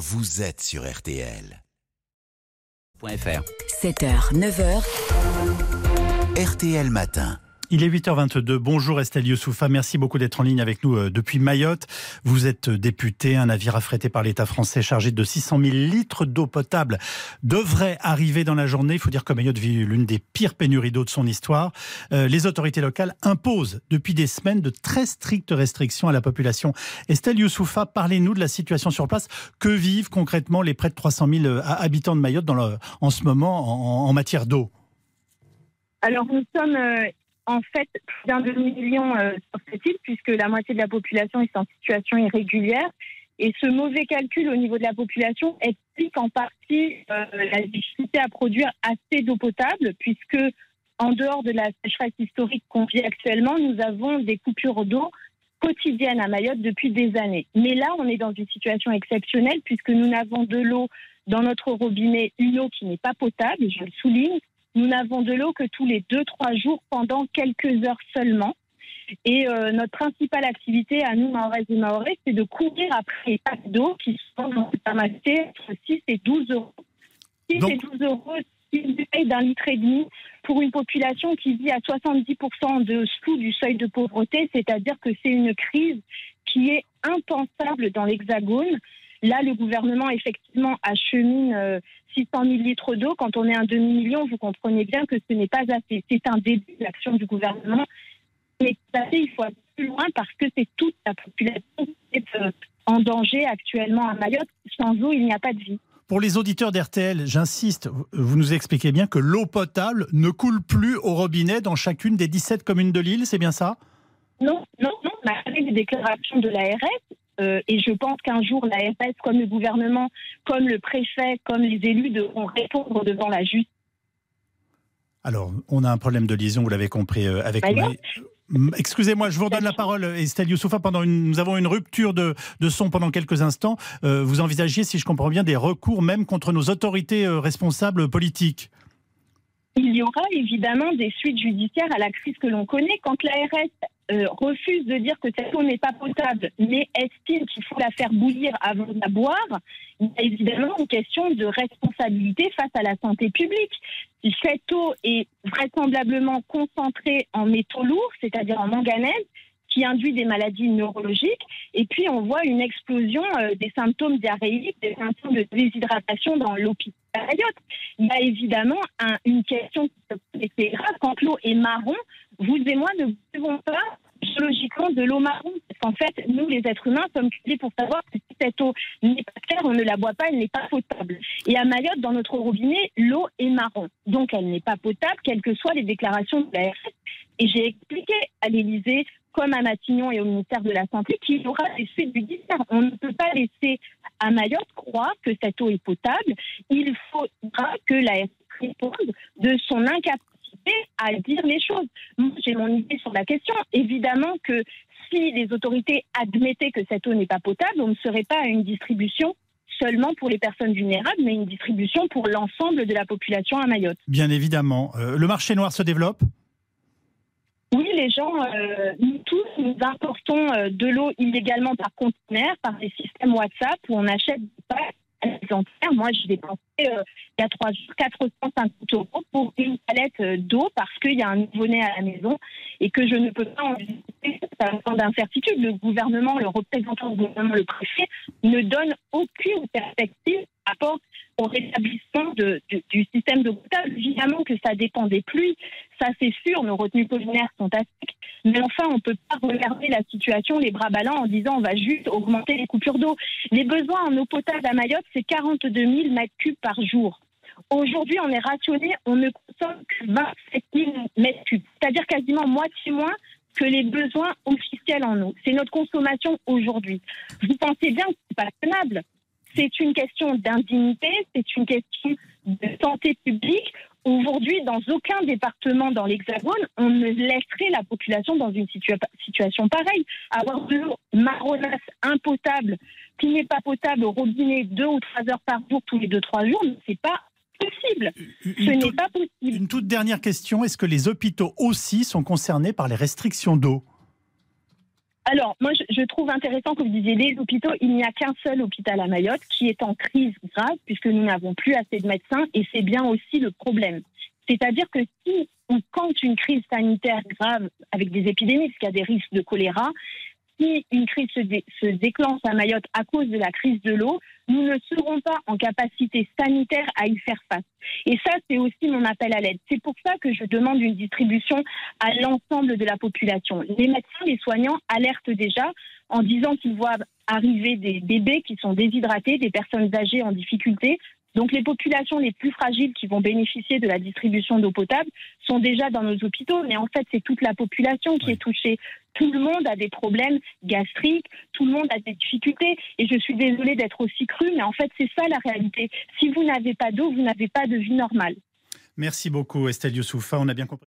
vous êtes sur RTL. 7h, 9h. RTL Matin. Il est 8h22. Bonjour Estelle Youssoufa. Merci beaucoup d'être en ligne avec nous euh, depuis Mayotte. Vous êtes euh, député. Un navire affrété par l'État français chargé de 600 000 litres d'eau potable devrait arriver dans la journée. Il faut dire que Mayotte vit l'une des pires pénuries d'eau de son histoire. Euh, les autorités locales imposent depuis des semaines de très strictes restrictions à la population. Estelle Youssoufa, parlez-nous de la situation sur place. Que vivent concrètement les près de 300 000 habitants de Mayotte en ce moment en, en matière d'eau? Alors nous sommes en fait plus d'un demi-million euh, sur cette île, puisque la moitié de la population est en situation irrégulière. Et ce mauvais calcul au niveau de la population explique en partie euh, la difficulté à produire assez d'eau potable, puisque en dehors de la sécheresse historique qu'on vit actuellement, nous avons des coupures d'eau quotidiennes à Mayotte depuis des années. Mais là, on est dans une situation exceptionnelle, puisque nous n'avons de l'eau dans notre robinet, une eau qui n'est pas potable, je le souligne, nous n'avons de l'eau que tous les 2-3 jours pendant quelques heures seulement. Et euh, notre principale activité à nous, Maorès et Maorès, c'est de courir après les packs d'eau qui sont dans supermarché entre 6 et 12 euros. 6 Donc- et 12 euros, d'un litre et demi pour une population qui vit à 70% dessous du seuil de pauvreté, c'est-à-dire que c'est une crise qui est impensable dans l'Hexagone. Là, le gouvernement, effectivement, achemine euh, 600 000 litres d'eau. Quand on est un demi-million, vous comprenez bien que ce n'est pas assez. C'est un début de l'action du gouvernement. Mais fait, il faut aller plus loin parce que c'est toute la population qui est euh, en danger actuellement à Mayotte. Sans eau, il n'y a pas de vie. Pour les auditeurs d'RTL, j'insiste, vous nous expliquez bien que l'eau potable ne coule plus au robinet dans chacune des 17 communes de l'île, c'est bien ça? Non, non, non, malgré les déclarations de l'ARS, euh, et je pense qu'un jour l'ARS, comme le gouvernement, comme le préfet, comme les élus devront répondre devant la justice. Alors, on a un problème de liaison, vous l'avez compris, euh, avec moi. Mm, Excusez-moi, je vous redonne la parole, Estelle Youssoufa. Pendant une, nous avons une rupture de, de son pendant quelques instants. Euh, vous envisagiez, si je comprends bien, des recours même contre nos autorités responsables politiques? Il y aura évidemment des suites judiciaires à la crise que l'on connaît. Quand l'ARS euh, refuse de dire que cette eau n'est pas potable, mais estime qu'il faut la faire bouillir avant de la boire, il y a évidemment une question de responsabilité face à la santé publique. Cette eau est vraisemblablement concentrée en métaux lourds, c'est-à-dire en manganèse, qui induit des maladies neurologiques, et puis on voit une explosion euh, des symptômes diarrhéiques, des symptômes de déshydratation dans l'hôpital. Il y a évidemment un- une question qui se grave, quand l'eau est marron, vous et moi ne buvons pas biologiquement de l'eau marron. Parce qu'en fait, nous, les êtres humains, sommes créés pour savoir que si cette eau n'est pas claire, on ne la boit pas, elle n'est pas potable. Et à Mayotte, dans notre robinet, l'eau est marron. Donc, elle n'est pas potable, quelles que soient les déclarations de la RS. Et j'ai expliqué à l'Élysée, comme à Matignon et au ministère de la Santé, qu'il y aura des suites judiciaires. On ne peut pas laisser à Mayotte croire que cette eau est potable. Il faudra que la RS réponde de son incapacité à dire les choses. Moi, j'ai mon idée sur la question. Évidemment que si les autorités admettaient que cette eau n'est pas potable, on ne serait pas à une distribution seulement pour les personnes vulnérables, mais une distribution pour l'ensemble de la population à Mayotte. Bien évidemment. Euh, le marché noir se développe? Oui, les gens, euh, nous tous, nous importons euh, de l'eau illégalement par conteneur, par des systèmes WhatsApp où on achète des packs Moi, j'ai dépensé euh, il y a trois jours 450 euros pour une palette euh, d'eau parce qu'il y a un nouveau-né à la maison et que je ne peux pas en visiter sans d'incertitude. Le gouvernement, le représentant du gouvernement, le préfet, ne donne aucune perspective rapport au rétablissement de- du- système d'eau potable. Évidemment que ça dépend des pluies, ça c'est sûr, nos retenues collinaires sont à sec. Mais enfin, on ne peut pas regarder la situation les bras ballants en disant on va juste augmenter les coupures d'eau. Les besoins en eau potable à Mayotte, c'est 42 000 mètres cubes par jour. Aujourd'hui, on est rationné, on ne consomme que 27 000 mètres cubes, c'est-à-dire quasiment moitié moins que les besoins officiels en eau. C'est notre consommation aujourd'hui. Vous pensez bien que c'est pas tenable? C'est une question d'indignité, c'est une question de santé publique. Aujourd'hui, dans aucun département dans l'Hexagone, on ne laisserait la population dans une situa- situation pareille. Avoir de l'eau marronasse, impotable, qui n'est pas potable au robinet deux ou trois heures par jour, tous les deux, trois jours, c'est pas possible. Une Ce n'est pas possible. Une toute dernière question. Est-ce que les hôpitaux aussi sont concernés par les restrictions d'eau? Alors, moi, je, trouve intéressant que vous disiez les hôpitaux. Il n'y a qu'un seul hôpital à Mayotte qui est en crise grave, puisque nous n'avons plus assez de médecins, et c'est bien aussi le problème. C'est-à-dire que si on compte une crise sanitaire grave avec des épidémies, parce qu'il y a des risques de choléra, si une crise se, déclenche à Mayotte à cause de la crise de l'eau, nous ne serons pas en capacité sanitaire à y faire face. Et ça, c'est aussi mon appel à l'aide. C'est pour ça que je demande une distribution à l'ensemble de la population. Les médecins, les soignants alertent déjà en disant qu'ils voient arriver des bébés qui sont déshydratés, des personnes âgées en difficulté, donc les populations les plus fragiles qui vont bénéficier de la distribution d'eau potable sont déjà dans nos hôpitaux, mais en fait c'est toute la population qui est touchée. Tout le monde a des problèmes gastriques, tout le monde a des difficultés, et je suis désolée d'être aussi crue, mais en fait c'est ça la réalité. Si vous n'avez pas d'eau, vous n'avez pas de vie normale. Merci beaucoup Estelle Youssoufa, on a bien compris.